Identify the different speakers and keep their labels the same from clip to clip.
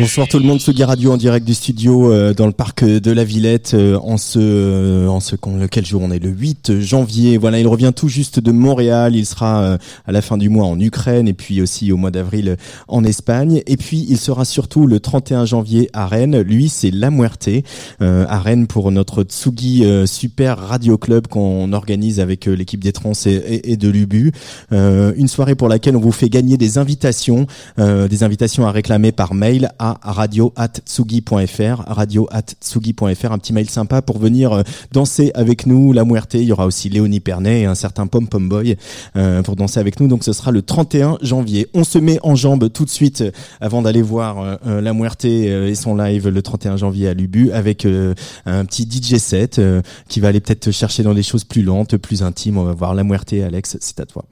Speaker 1: Bonsoir tout le monde, Sugi Radio en direct du studio euh, dans le parc de la Villette euh, en ce euh, en ce lequel jour on est le 8 janvier. Voilà, il revient tout juste de Montréal, il sera à la fin du mois en Ukraine et puis aussi au mois d'avril en Espagne et puis il sera surtout le 31 janvier à Rennes. Lui, c'est La Muerte à Rennes pour notre Tsugi Super Radio Club qu'on organise avec l'équipe des Trans et, et de l'Ubu. une soirée pour laquelle on vous fait gagner des invitations, des invitations à réclamer par mail à radio@tsugi.fr, radio@tsugi.fr, un petit mail sympa pour venir euh, danser avec nous la Muerte. Il y aura aussi Léonie Pernet et un certain Pom Pom Boy euh, pour danser avec nous. Donc ce sera le 31 janvier. On se met en jambe tout de suite euh, avant d'aller voir la Muerte et son live le 31 janvier à Lubu avec un petit DJ set qui va aller peut-être chercher dans des choses plus lentes, plus intimes. On va voir la Muerte. Alex, c'est à toi.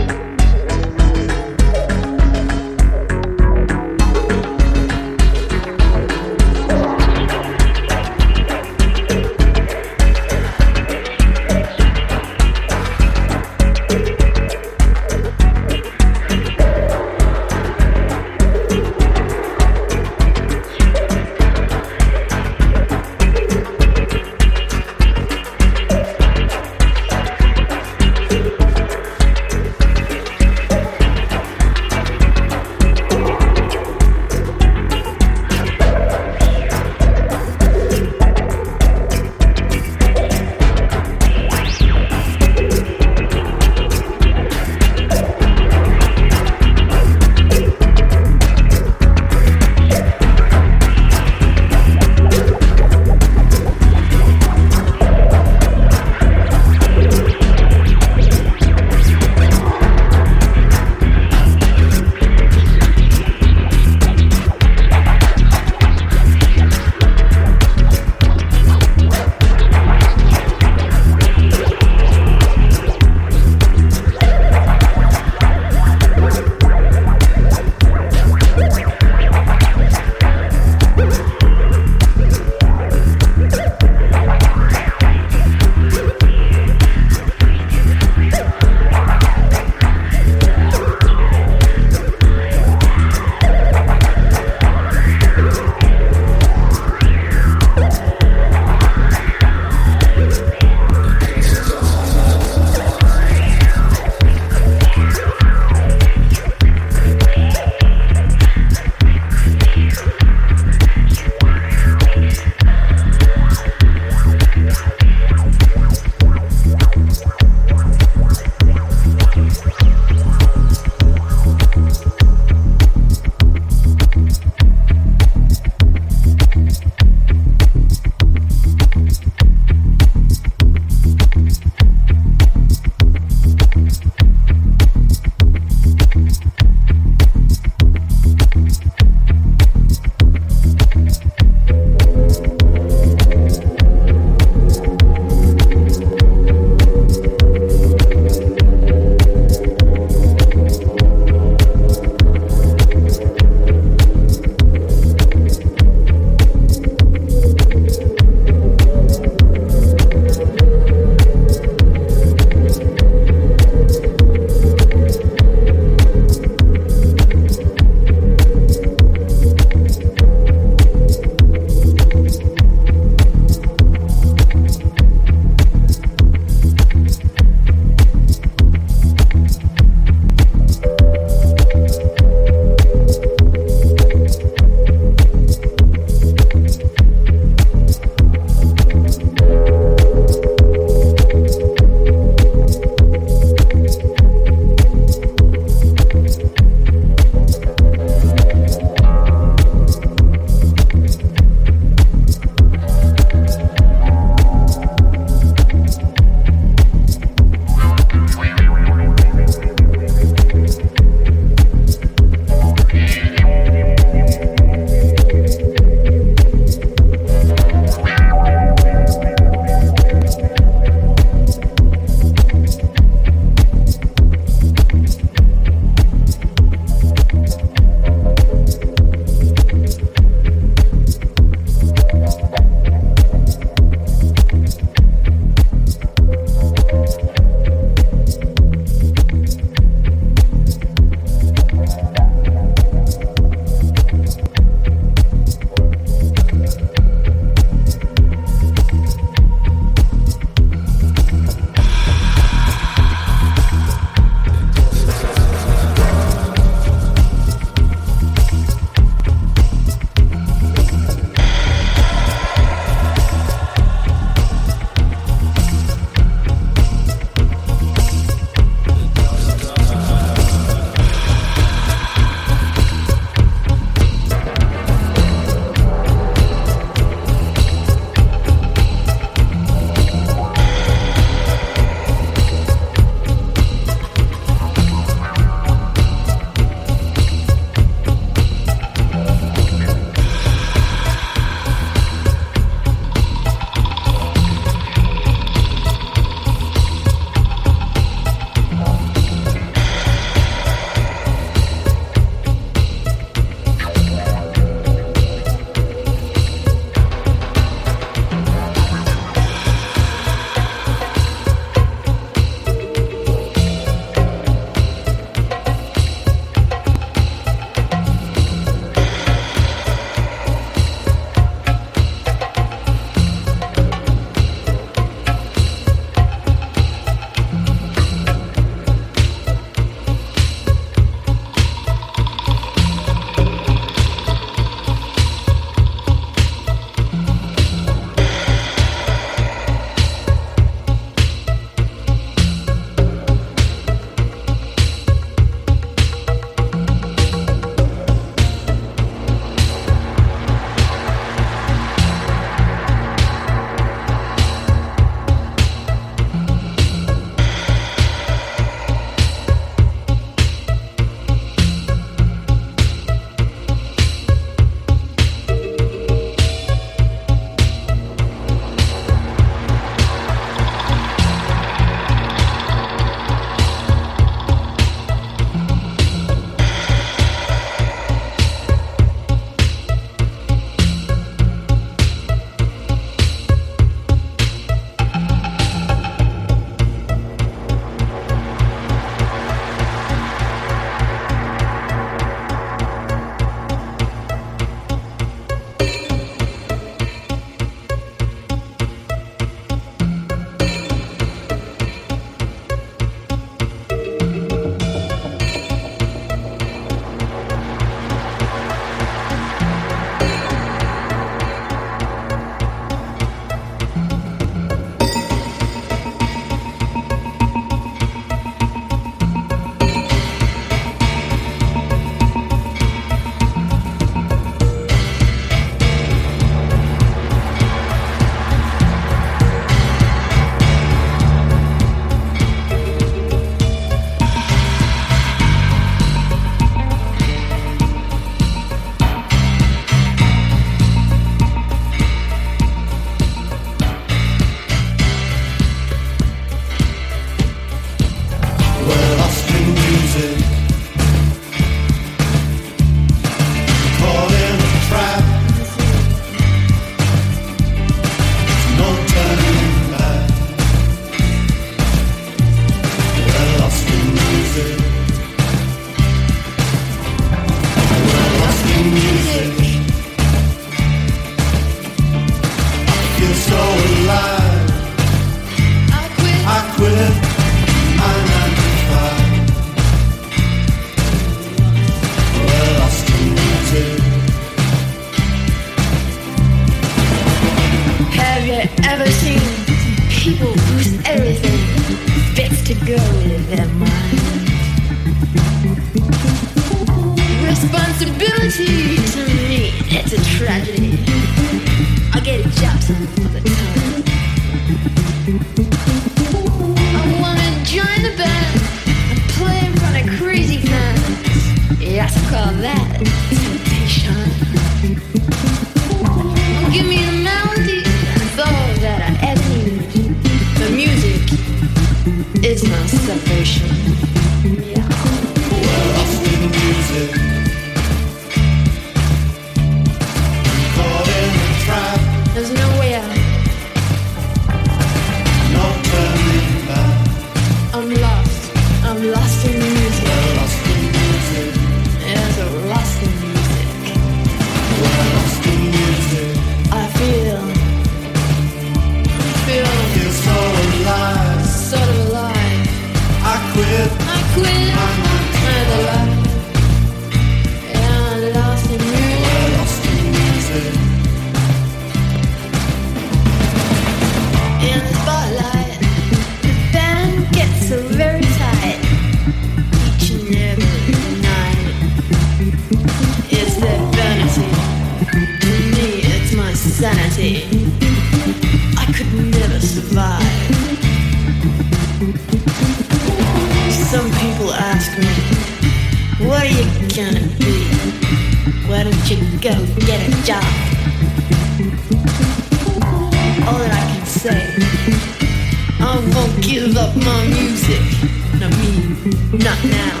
Speaker 2: Not now.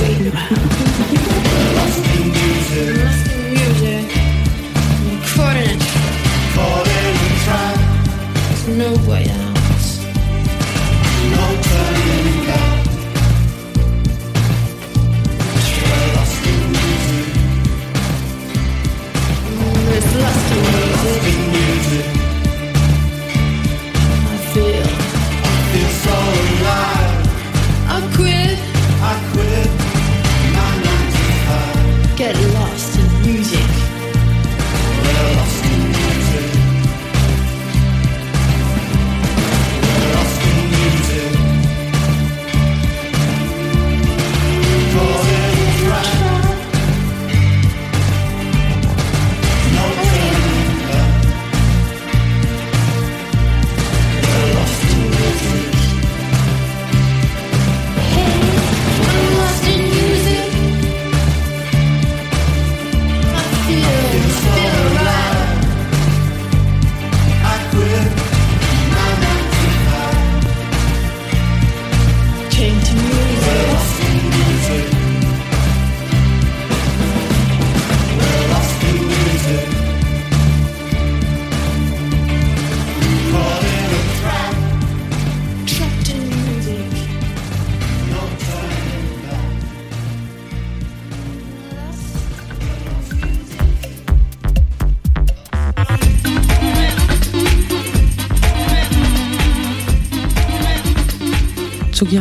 Speaker 2: Wait around.